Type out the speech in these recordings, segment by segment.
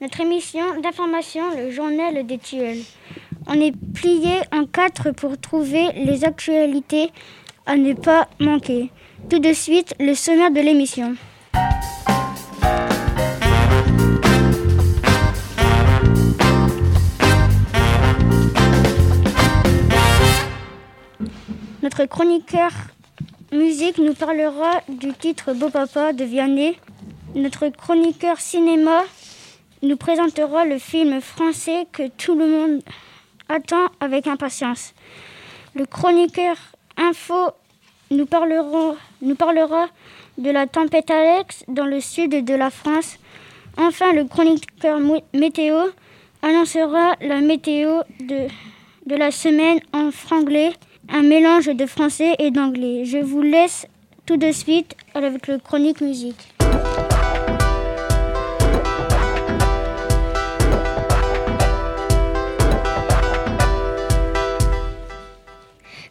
notre émission d'information, le journal des tuiles. On est plié en quatre pour trouver les actualités à ne pas manquer. Tout de suite, le sommaire de l'émission. Notre chroniqueur musique nous parlera du titre Beau Papa de Vianney. Notre chroniqueur cinéma nous présentera le film français que tout le monde attend avec impatience. Le chroniqueur info nous parlera, de la tempête Alex dans le sud de la France. Enfin, le chroniqueur météo annoncera la météo de, de la semaine en franglais un mélange de français et d'anglais. Je vous laisse tout de suite avec le chronique musique.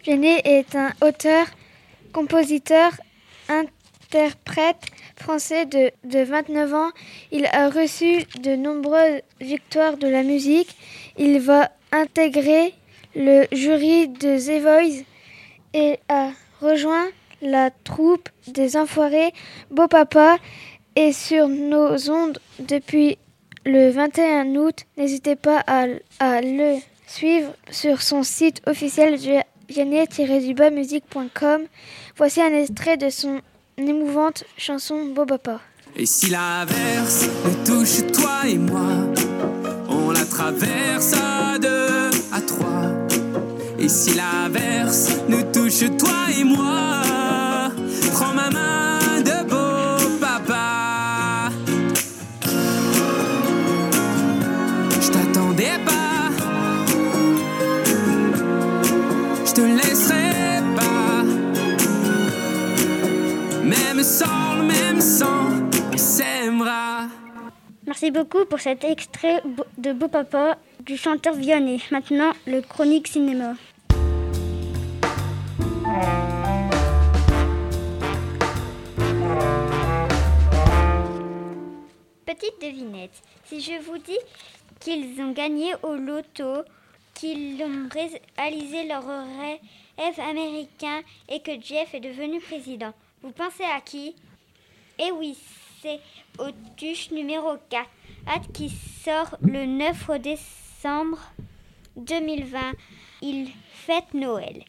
Genet est un auteur, compositeur, interprète français de, de 29 ans. Il a reçu de nombreuses victoires de la musique. Il va intégrer le jury de The Voice et a rejoint la troupe des Enfoirés Beau Papa est sur nos ondes depuis le 21 août. N'hésitez pas à, le suivre sur son site officiel vianney-du-bas musique.com. Voici un extrait de son émouvante chanson Beau Papa. Et si l'averse nous touche toi et moi, on la traverse à deux, à trois. Et si l'averse nous touche toi et moi, te laisserai pas. Même sans le même sang, s'aimera. Merci beaucoup pour cet extrait de Beau Papa du chanteur Vianney. Maintenant, le chronique cinéma. Petite devinette, si je vous dis qu'ils ont gagné au loto, qu'ils ont réalisé leur rêve américain et que Jeff est devenu président, vous pensez à qui? Eh oui, c'est Autuche numéro 4, hâte qui sort le 9 décembre 2020. Il fête Noël.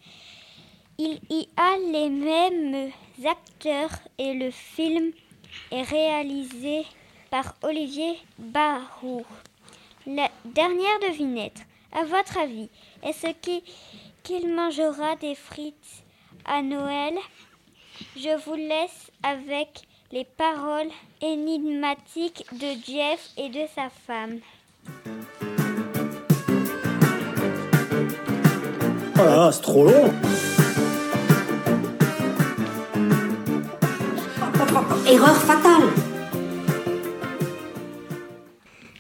Il y a les mêmes acteurs et le film est réalisé par Olivier Barou. La dernière devinette. À votre avis, est-ce qu'il mangera des frites à Noël? Je vous laisse avec les paroles énigmatiques de Jeff et de sa femme. Oh c'est trop long. Erreur fatale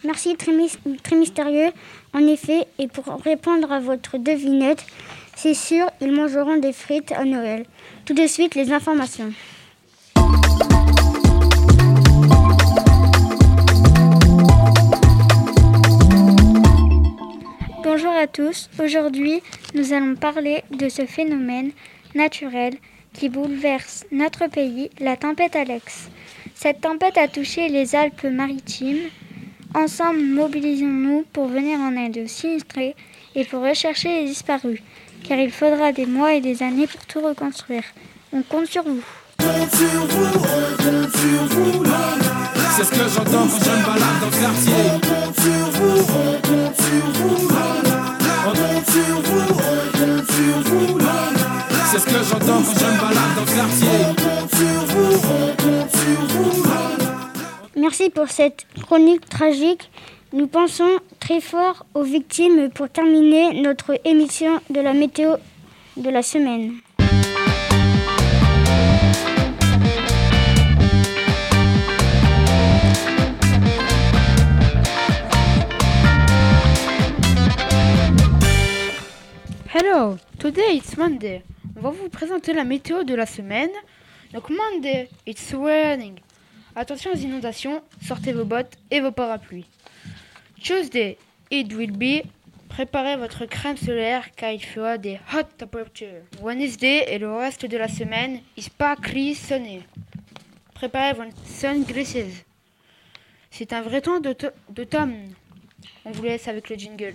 Merci, très, mystérieux. En effet, et pour répondre à votre devinette, c'est sûr, ils mangeront des frites à Noël. Tout de suite, les informations. Bonjour à tous. Aujourd'hui, nous allons parler de ce phénomène naturel qui bouleverse notre pays, la tempête Alex. Cette tempête a touché les Alpes-Maritimes. Ensemble, mobilisons-nous pour venir en aide aux sinistrés et pour rechercher les disparus, car il faudra des mois et des années pour tout reconstruire. On compte sur vous. C'est ce que j'entends quand je me balade dans le quartier. C'est ce que j'entends quand je me balade dans le quartier. Merci pour cette chronique tragique. Nous pensons très fort aux victimes pour terminer notre émission de la météo de la semaine. Hello, today it's Monday. On va vous présenter la météo de la semaine. Donc Monday, it's raining. Attention aux inondations, sortez vos bottes et vos parapluies. Tuesday, it will be. Préparez votre crème solaire car il fera des hot temperatures. Wednesday et le reste de la semaine is partly sunny. Préparez vos sunglasses. C'est un vrai temps d'auto- d'automne. On vous laisse avec le jingle.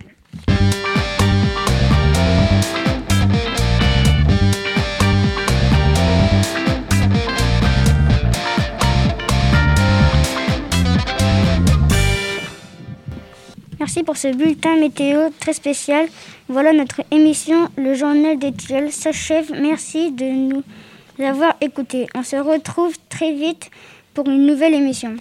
Merci pour ce bulletin météo très spécial. Voilà notre émission, le journal des tilleuls s'achève. Merci de nous avoir écoutés. On se retrouve très vite pour une nouvelle émission.